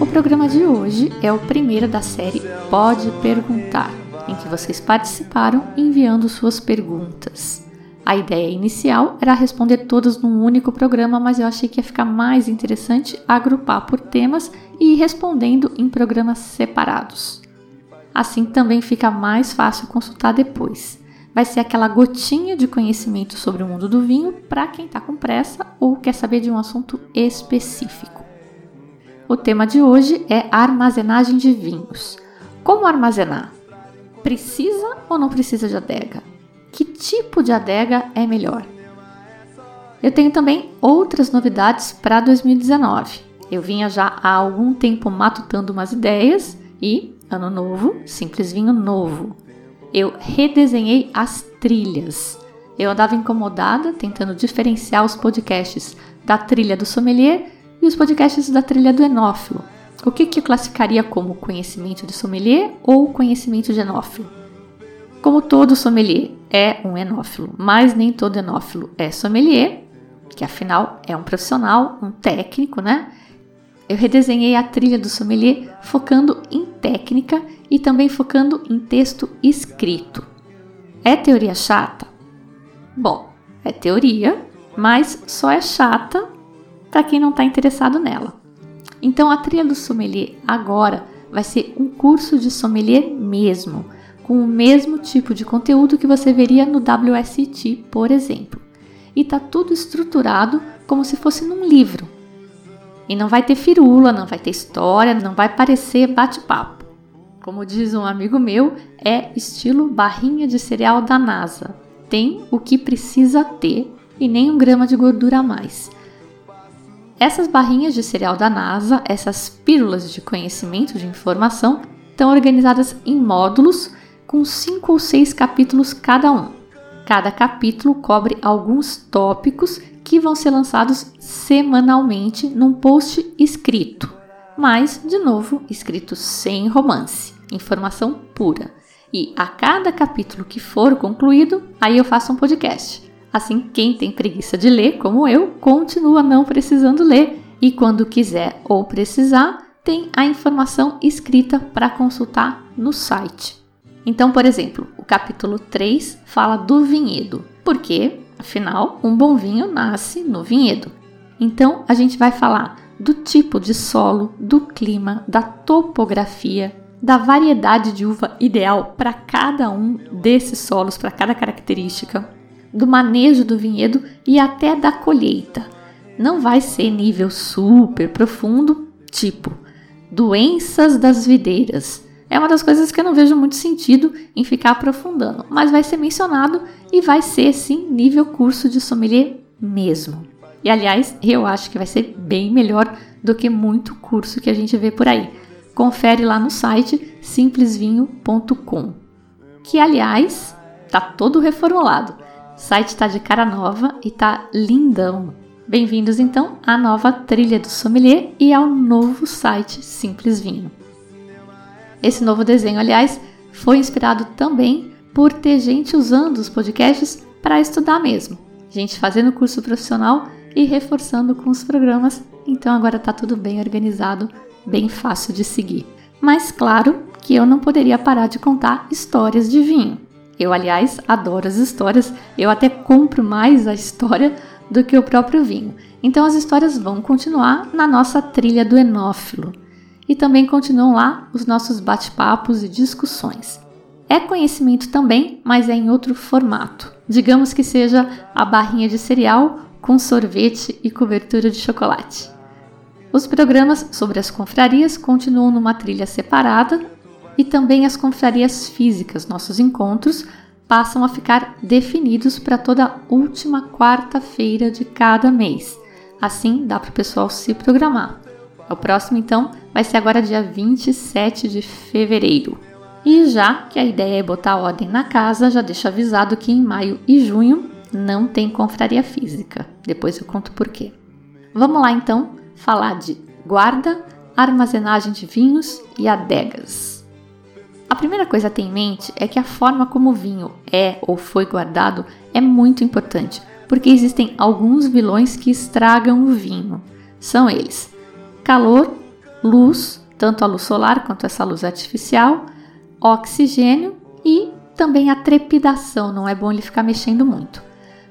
O programa de hoje é o primeiro da série Pode Perguntar, em que vocês participaram enviando suas perguntas. A ideia inicial era responder todas num único programa, mas eu achei que ia ficar mais interessante agrupar por temas e ir respondendo em programas separados. Assim também fica mais fácil consultar depois. Vai ser aquela gotinha de conhecimento sobre o mundo do vinho para quem está com pressa ou quer saber de um assunto específico. O tema de hoje é armazenagem de vinhos. Como armazenar? Precisa ou não precisa de adega? Que tipo de adega é melhor? Eu tenho também outras novidades para 2019. Eu vinha já há algum tempo matutando umas ideias e, ano novo, simples vinho novo. Eu redesenhei as trilhas. Eu andava incomodada tentando diferenciar os podcasts da trilha do sommelier e os podcasts da trilha do enófilo. O que, que eu classificaria como conhecimento de sommelier ou conhecimento de enófilo? Como todo sommelier é um enófilo, mas nem todo enófilo é sommelier, que afinal é um profissional, um técnico, né? Eu redesenhei a trilha do sommelier focando em técnica e também focando em texto escrito. É teoria chata? Bom, é teoria, mas só é chata para quem não está interessado nela. Então a trilha do sommelier agora vai ser um curso de sommelier mesmo com o mesmo tipo de conteúdo que você veria no WST, por exemplo. E tá tudo estruturado como se fosse num livro. E não vai ter firula, não vai ter história, não vai parecer bate-papo. Como diz um amigo meu, é estilo barrinha de cereal da NASA. Tem o que precisa ter e nem um grama de gordura a mais. Essas barrinhas de cereal da NASA, essas pílulas de conhecimento de informação, estão organizadas em módulos com cinco ou seis capítulos cada um. Cada capítulo cobre alguns tópicos que vão ser lançados semanalmente num post escrito, mas, de novo, escrito sem romance, informação pura. E a cada capítulo que for concluído, aí eu faço um podcast. Assim, quem tem preguiça de ler, como eu, continua não precisando ler e quando quiser ou precisar, tem a informação escrita para consultar no site. Então, por exemplo, o capítulo 3 fala do vinhedo, porque, afinal, um bom vinho nasce no vinhedo. Então, a gente vai falar do tipo de solo, do clima, da topografia, da variedade de uva ideal para cada um desses solos, para cada característica, do manejo do vinhedo e até da colheita. Não vai ser nível super profundo, tipo doenças das videiras é uma das coisas que eu não vejo muito sentido em ficar aprofundando, mas vai ser mencionado e vai ser sim nível curso de sommelier mesmo. E aliás, eu acho que vai ser bem melhor do que muito curso que a gente vê por aí. Confere lá no site simplesvinho.com, que aliás tá todo reformulado. O site está de cara nova e tá lindão. Bem-vindos então à nova trilha do sommelier e ao novo site Simples Vinho. Esse novo desenho, aliás, foi inspirado também por ter gente usando os podcasts para estudar mesmo. Gente fazendo curso profissional e reforçando com os programas, então agora está tudo bem organizado, bem fácil de seguir. Mas claro que eu não poderia parar de contar histórias de vinho. Eu, aliás, adoro as histórias, eu até compro mais a história do que o próprio vinho. Então as histórias vão continuar na nossa trilha do enófilo e também continuam lá os nossos bate-papos e discussões. É conhecimento também, mas é em outro formato. Digamos que seja a barrinha de cereal com sorvete e cobertura de chocolate. Os programas sobre as confrarias continuam numa trilha separada e também as confrarias físicas, nossos encontros, passam a ficar definidos para toda última quarta-feira de cada mês. Assim dá para o pessoal se programar. O próximo, então, vai ser agora dia 27 de fevereiro. E já que a ideia é botar ordem na casa, já deixo avisado que em maio e junho não tem confraria física. Depois eu conto por quê. Vamos lá então falar de guarda, armazenagem de vinhos e adegas. A primeira coisa a ter em mente é que a forma como o vinho é ou foi guardado é muito importante, porque existem alguns vilões que estragam o vinho. São eles: calor, luz, tanto a luz solar quanto essa luz artificial, oxigênio e também a trepidação, não é bom ele ficar mexendo muito.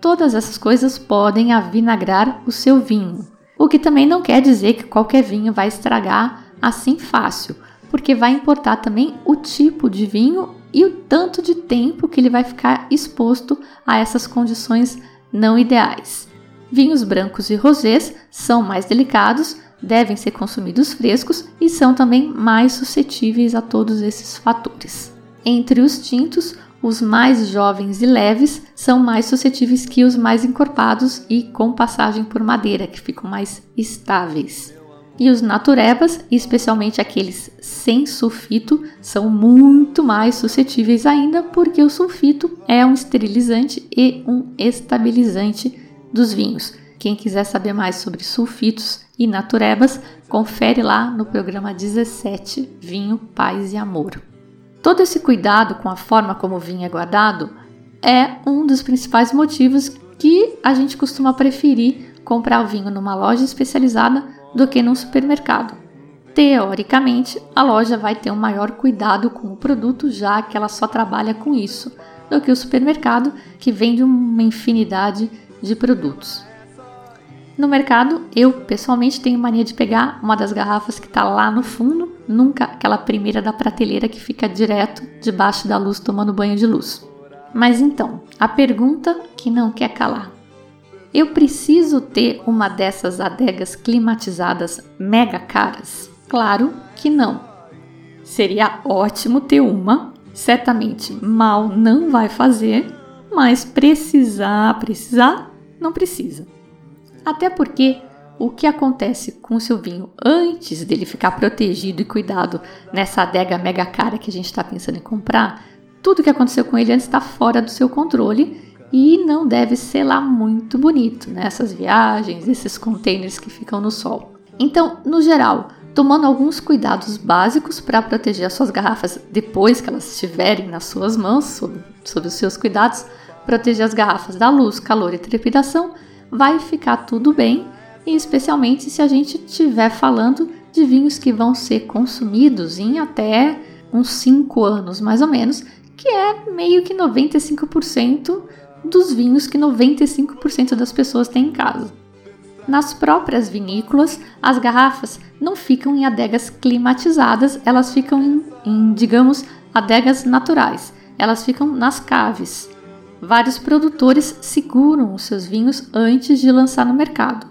Todas essas coisas podem avinagrar o seu vinho, o que também não quer dizer que qualquer vinho vai estragar assim fácil, porque vai importar também o tipo de vinho e o tanto de tempo que ele vai ficar exposto a essas condições não ideais. Vinhos brancos e rosés são mais delicados, devem ser consumidos frescos e são também mais suscetíveis a todos esses fatores. Entre os tintos, os mais jovens e leves são mais suscetíveis que os mais encorpados e com passagem por madeira, que ficam mais estáveis. E os naturebas, especialmente aqueles sem sulfito, são muito mais suscetíveis ainda, porque o sulfito é um esterilizante e um estabilizante dos vinhos. Quem quiser saber mais sobre sulfitos e naturebas, confere lá no programa 17 Vinho, Paz e Amor. Todo esse cuidado com a forma como o vinho é guardado é um dos principais motivos que a gente costuma preferir comprar o vinho numa loja especializada do que num supermercado. Teoricamente, a loja vai ter um maior cuidado com o produto, já que ela só trabalha com isso, do que o supermercado, que vende uma infinidade de produtos. No mercado, eu pessoalmente tenho mania de pegar uma das garrafas que está lá no fundo, nunca aquela primeira da prateleira que fica direto debaixo da luz tomando banho de luz. Mas então, a pergunta que não quer calar: eu preciso ter uma dessas adegas climatizadas mega caras? Claro que não. Seria ótimo ter uma, certamente mal não vai fazer, mas precisar, precisar, não precisa. Até porque o que acontece com o seu vinho antes dele ficar protegido e cuidado nessa adega mega cara que a gente está pensando em comprar, tudo que aconteceu com ele antes está fora do seu controle e não deve ser lá muito bonito nessas né? viagens, esses containers que ficam no sol. Então, no geral, tomando alguns cuidados básicos para proteger as suas garrafas depois que elas estiverem nas suas mãos, sob, sob os seus cuidados, proteger as garrafas da luz, calor e trepidação vai ficar tudo bem, e especialmente se a gente estiver falando de vinhos que vão ser consumidos em até uns 5 anos mais ou menos, que é meio que 95% dos vinhos que 95% das pessoas têm em casa. Nas próprias vinícolas, as garrafas não ficam em adegas climatizadas, elas ficam em, em digamos, adegas naturais. Elas ficam nas caves, vários produtores seguram os seus vinhos antes de lançar no mercado.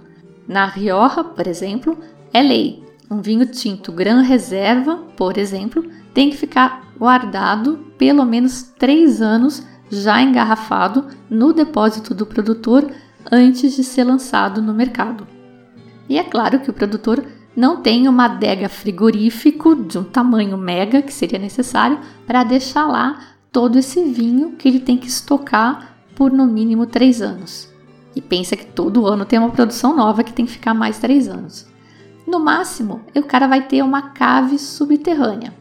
Na Rioja, por exemplo, é lei. Um vinho tinto Gran Reserva, por exemplo, tem que ficar guardado pelo menos 3 anos já engarrafado no depósito do produtor antes de ser lançado no mercado. E é claro que o produtor não tem uma adega frigorífico de um tamanho mega que seria necessário para deixar lá todo esse vinho que ele tem que estocar por no mínimo três anos. E pensa que todo ano tem uma produção nova que tem que ficar mais três anos. No máximo, o cara vai ter uma cave subterrânea.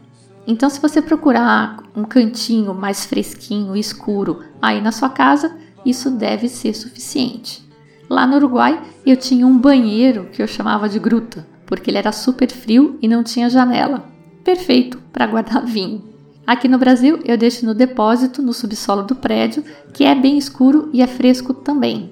Então, se você procurar um cantinho mais fresquinho, escuro, aí na sua casa, isso deve ser suficiente. Lá no Uruguai, eu tinha um banheiro que eu chamava de gruta, porque ele era super frio e não tinha janela. Perfeito para guardar vinho. Aqui no Brasil, eu deixo no depósito no subsolo do prédio, que é bem escuro e é fresco também.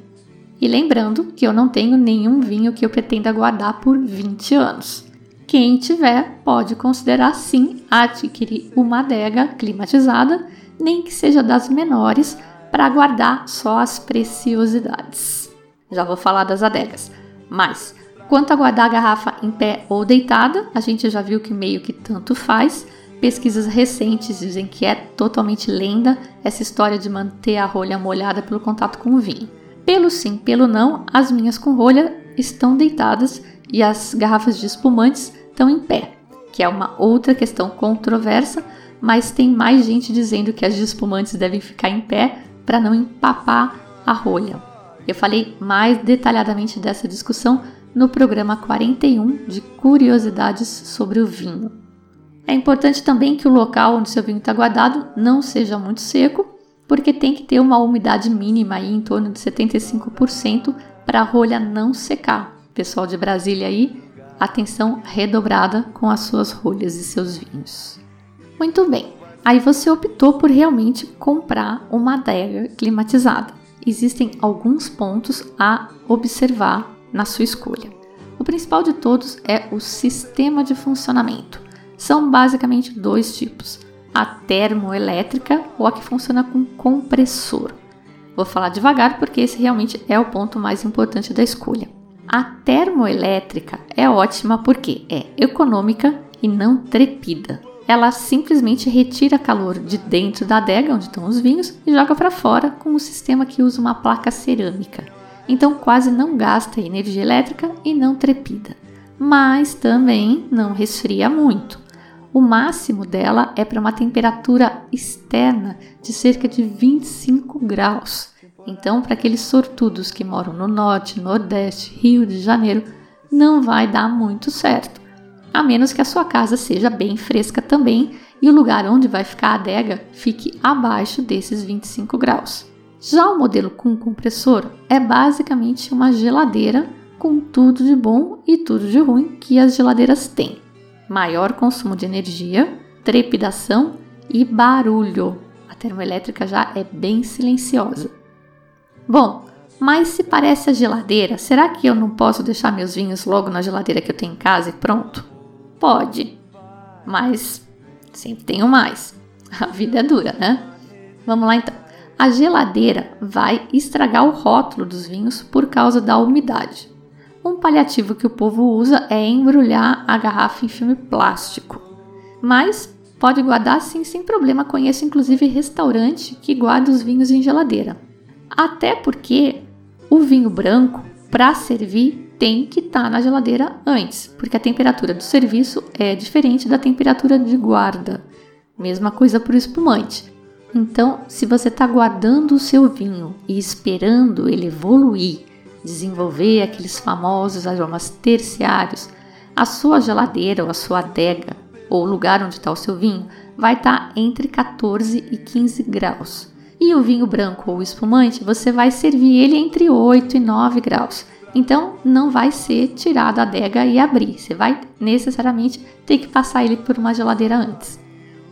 E lembrando que eu não tenho nenhum vinho que eu pretenda guardar por 20 anos. Quem tiver pode considerar sim adquirir uma adega climatizada, nem que seja das menores, para guardar só as preciosidades. Já vou falar das adegas. Mas, quanto a guardar a garrafa em pé ou deitada, a gente já viu que meio que tanto faz pesquisas recentes dizem que é totalmente lenda essa história de manter a rolha molhada pelo contato com o vinho. Pelo sim, pelo não, as minhas com rolha estão deitadas e as garrafas de espumantes estão em pé, que é uma outra questão controversa, mas tem mais gente dizendo que as de espumantes devem ficar em pé para não empapar a rolha. Eu falei mais detalhadamente dessa discussão no programa 41 de Curiosidades sobre o Vinho. É importante também que o local onde seu vinho está guardado não seja muito seco, porque tem que ter uma umidade mínima aí em torno de 75% para a rolha não secar. Pessoal de Brasília aí, atenção redobrada com as suas rolhas e seus vinhos. Muito bem, aí você optou por realmente comprar uma adega climatizada. Existem alguns pontos a observar na sua escolha. O principal de todos é o sistema de funcionamento. São basicamente dois tipos: a termoelétrica ou a que funciona com compressor. Vou falar devagar porque esse realmente é o ponto mais importante da escolha. A termoelétrica é ótima porque é econômica e não trepida. Ela simplesmente retira calor de dentro da adega onde estão os vinhos e joga para fora com um sistema que usa uma placa cerâmica então quase não gasta energia elétrica e não trepida, mas também não resfria muito. O máximo dela é para uma temperatura externa de cerca de 25 graus. Então, para aqueles sortudos que moram no norte, nordeste, Rio de Janeiro, não vai dar muito certo. A menos que a sua casa seja bem fresca também e o lugar onde vai ficar a adega fique abaixo desses 25 graus. Já o modelo com compressor é basicamente uma geladeira com tudo de bom e tudo de ruim que as geladeiras têm: maior consumo de energia, trepidação e barulho. A termoelétrica já é bem silenciosa. Bom, mas se parece a geladeira, será que eu não posso deixar meus vinhos logo na geladeira que eu tenho em casa e pronto? Pode, mas sempre tenho mais. A vida é dura, né? Vamos lá então a geladeira vai estragar o rótulo dos vinhos por causa da umidade. Um paliativo que o povo usa é embrulhar a garrafa em filme plástico. Mas pode guardar sim sem problema. Conheço inclusive restaurante que guarda os vinhos em geladeira. Até porque o vinho branco, para servir, tem que estar tá na geladeira antes, porque a temperatura do serviço é diferente da temperatura de guarda. Mesma coisa para o espumante. Então, se você está guardando o seu vinho e esperando ele evoluir, desenvolver aqueles famosos aromas terciários, a sua geladeira ou a sua adega ou o lugar onde está o seu vinho vai estar tá entre 14 e 15 graus. E o vinho branco ou espumante, você vai servir ele entre 8 e 9 graus. Então, não vai ser tirado a adega e abrir. Você vai necessariamente ter que passar ele por uma geladeira antes.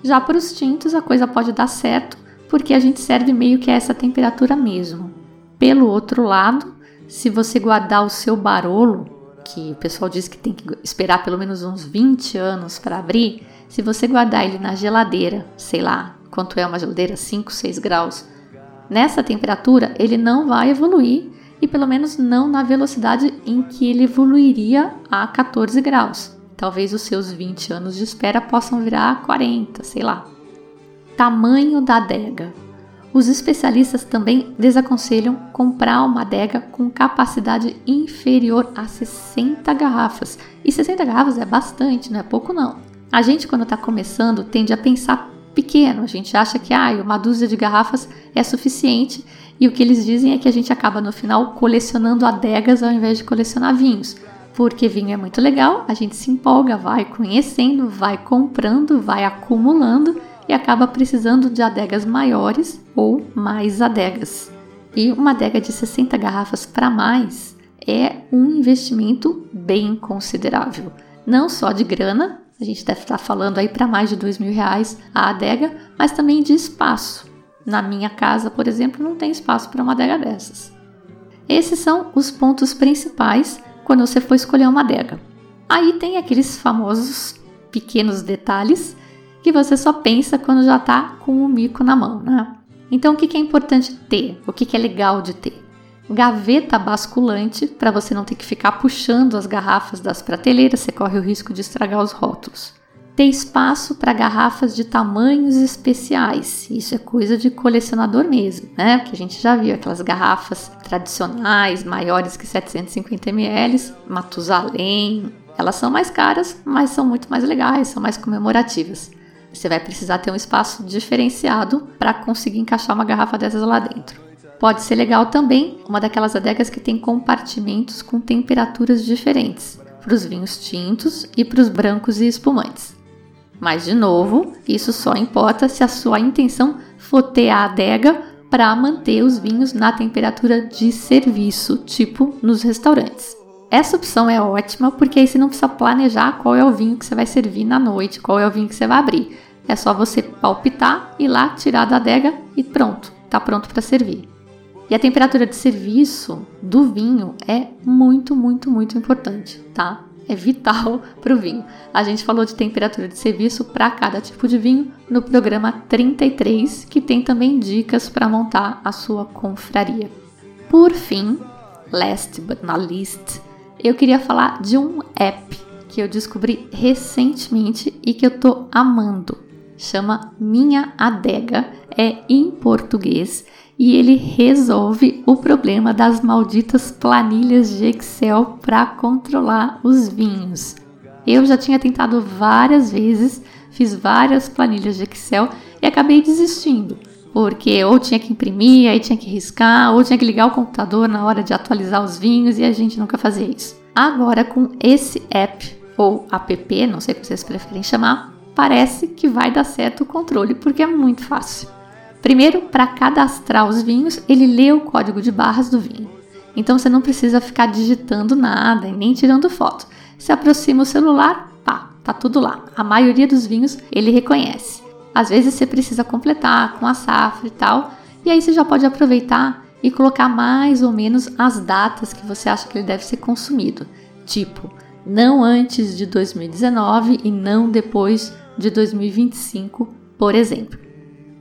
Já para os tintos, a coisa pode dar certo, porque a gente serve meio que a essa temperatura mesmo. Pelo outro lado, se você guardar o seu barolo, que o pessoal diz que tem que esperar pelo menos uns 20 anos para abrir, se você guardar ele na geladeira, sei lá, quanto é uma geladeira, 5, 6 graus, nessa temperatura ele não vai evoluir e pelo menos não na velocidade em que ele evoluiria a 14 graus. Talvez os seus 20 anos de espera possam virar 40, sei lá. Tamanho da adega. Os especialistas também desaconselham comprar uma adega com capacidade inferior a 60 garrafas. E 60 garrafas é bastante, não é pouco não. A gente quando está começando tende a pensar pequeno, a gente acha que ah, uma dúzia de garrafas é suficiente e o que eles dizem é que a gente acaba no final colecionando adegas ao invés de colecionar vinhos porque vinho é muito legal, a gente se empolga, vai conhecendo, vai comprando, vai acumulando e acaba precisando de adegas maiores ou mais adegas. E uma adega de 60 garrafas para mais é um investimento bem considerável. Não só de grana, a gente deve estar falando aí para mais de dois mil reais a adega, mas também de espaço. Na minha casa, por exemplo, não tem espaço para uma adega dessas. Esses são os pontos principais quando você for escolher uma adega. Aí tem aqueles famosos pequenos detalhes que você só pensa quando já está com o mico na mão, né? Então, o que é importante ter? O que é legal de ter? Gaveta basculante para você não ter que ficar puxando as garrafas das prateleiras, você corre o risco de estragar os rótulos. ter espaço para garrafas de tamanhos especiais. Isso é coisa de colecionador mesmo, né? Que a gente já viu aquelas garrafas tradicionais, maiores que 750 ml, Matusalém. Elas são mais caras, mas são muito mais legais, são mais comemorativas. Você vai precisar ter um espaço diferenciado para conseguir encaixar uma garrafa dessas lá dentro. Pode ser legal também uma daquelas adegas que tem compartimentos com temperaturas diferentes, para os vinhos tintos e para os brancos e espumantes. Mas, de novo, isso só importa se a sua intenção for ter a adega para manter os vinhos na temperatura de serviço, tipo nos restaurantes. Essa opção é ótima porque aí você não precisa planejar qual é o vinho que você vai servir na noite, qual é o vinho que você vai abrir. É só você palpitar, ir lá, tirar da adega e pronto, está pronto para servir. E a temperatura de serviço do vinho é muito, muito, muito importante, tá? é vital para o vinho. A gente falou de temperatura de serviço para cada tipo de vinho no programa 33, que tem também dicas para montar a sua confraria. Por fim, last but not least, eu queria falar de um app que eu descobri recentemente e que eu tô amando. Chama Minha Adega, é em português e ele resolve o problema das malditas planilhas de Excel para controlar os vinhos. Eu já tinha tentado várias vezes, fiz várias planilhas de Excel e acabei desistindo, porque ou tinha que imprimir, aí tinha que riscar, ou tinha que ligar o computador na hora de atualizar os vinhos e a gente nunca fazia isso. Agora com esse app ou app, não sei o que vocês preferem chamar, parece que vai dar certo o controle porque é muito fácil. Primeiro, para cadastrar os vinhos, ele lê o código de barras do vinho. Então você não precisa ficar digitando nada e nem tirando foto. Se aproxima o celular, pá, tá tudo lá. A maioria dos vinhos ele reconhece. Às vezes você precisa completar com a safra e tal, e aí você já pode aproveitar e colocar mais ou menos as datas que você acha que ele deve ser consumido. Tipo, não antes de 2019 e não depois de 2025, por exemplo.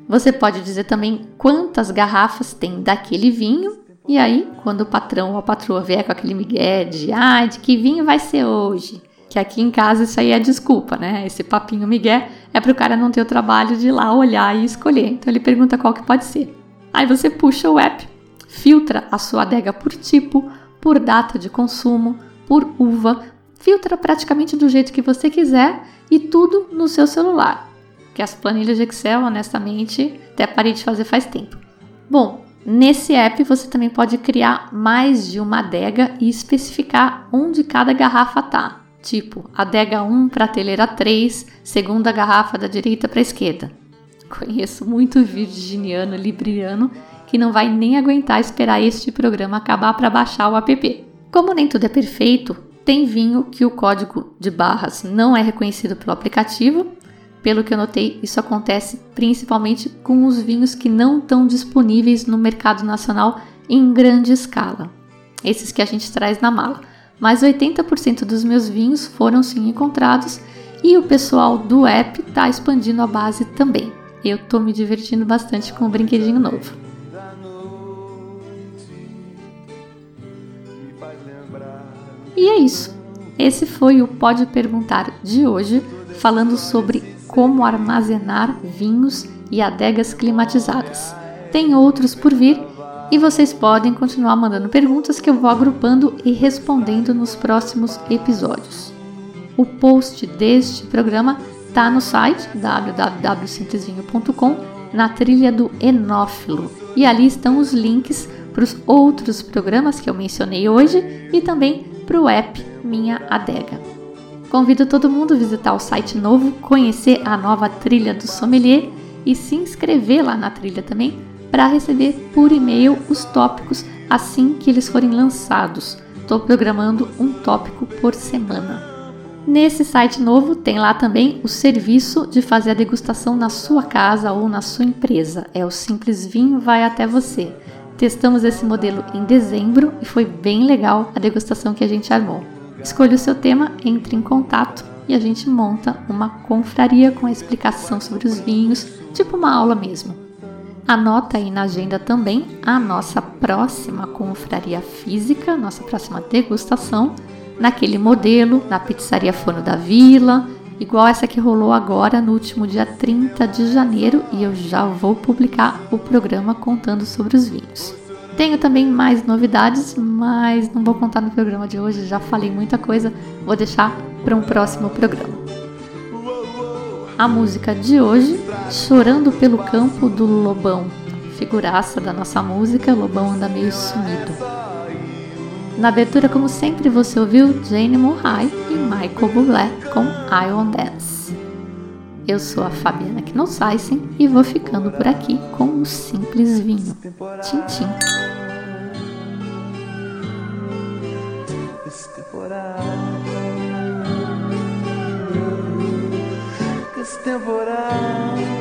Você pode dizer também quantas garrafas tem daquele vinho. E aí, quando o patrão ou a patroa vier com aquele migué de ah, de que vinho vai ser hoje? Que aqui em casa isso aí é desculpa, né? Esse papinho migué é para o cara não ter o trabalho de ir lá olhar e escolher. Então ele pergunta qual que pode ser. Aí você puxa o app, filtra a sua adega por tipo, por data de consumo, por uva, filtra praticamente do jeito que você quiser e tudo no seu celular que as planilhas de Excel, honestamente, até parei de fazer faz tempo. Bom, nesse app você também pode criar mais de uma adega e especificar onde cada garrafa tá. Tipo, adega 1 prateleira 3, segunda garrafa da direita para a esquerda. Conheço muito virginiano, libriano que não vai nem aguentar esperar este programa acabar para baixar o app. Como nem tudo é perfeito, tem vinho que o código de barras não é reconhecido pelo aplicativo pelo que eu notei, isso acontece principalmente com os vinhos que não estão disponíveis no mercado nacional em grande escala, esses que a gente traz na mala. Mas 80% dos meus vinhos foram sim encontrados e o pessoal do app está expandindo a base também. Eu estou me divertindo bastante com o brinquedinho novo. E é isso. Esse foi o Pode Perguntar de hoje, falando sobre como armazenar vinhos e adegas climatizadas. Tem outros por vir e vocês podem continuar mandando perguntas que eu vou agrupando e respondendo nos próximos episódios. O post deste programa está no site www.simplisvinho.com na trilha do Enófilo e ali estão os links para os outros programas que eu mencionei hoje e também para o app Minha Adega. Convido todo mundo a visitar o site novo, conhecer a nova trilha do sommelier e se inscrever lá na trilha também para receber por e-mail os tópicos assim que eles forem lançados. Estou programando um tópico por semana. Nesse site novo tem lá também o serviço de fazer a degustação na sua casa ou na sua empresa. É o Simples Vinho Vai Até Você. Testamos esse modelo em dezembro e foi bem legal a degustação que a gente armou. Escolha o seu tema, entre em contato e a gente monta uma confraria com a explicação sobre os vinhos, tipo uma aula mesmo. Anota aí na agenda também a nossa próxima confraria física, nossa próxima degustação, naquele modelo, na Pizzaria Forno da Vila, igual essa que rolou agora no último dia 30 de janeiro e eu já vou publicar o programa contando sobre os vinhos. Tenho também mais novidades, mas não vou contar no programa de hoje, já falei muita coisa, vou deixar para um próximo programa. A música de hoje, Chorando pelo Campo do Lobão, figuraça da nossa música, Lobão anda meio sumido. Na abertura, como sempre, você ouviu Jane Murray e Michael Bublé com I Want Dance. Eu sou a Fabiana Knossaisen e vou ficando por aqui com um simples vinho. Tchim, tchim. temporada temporal.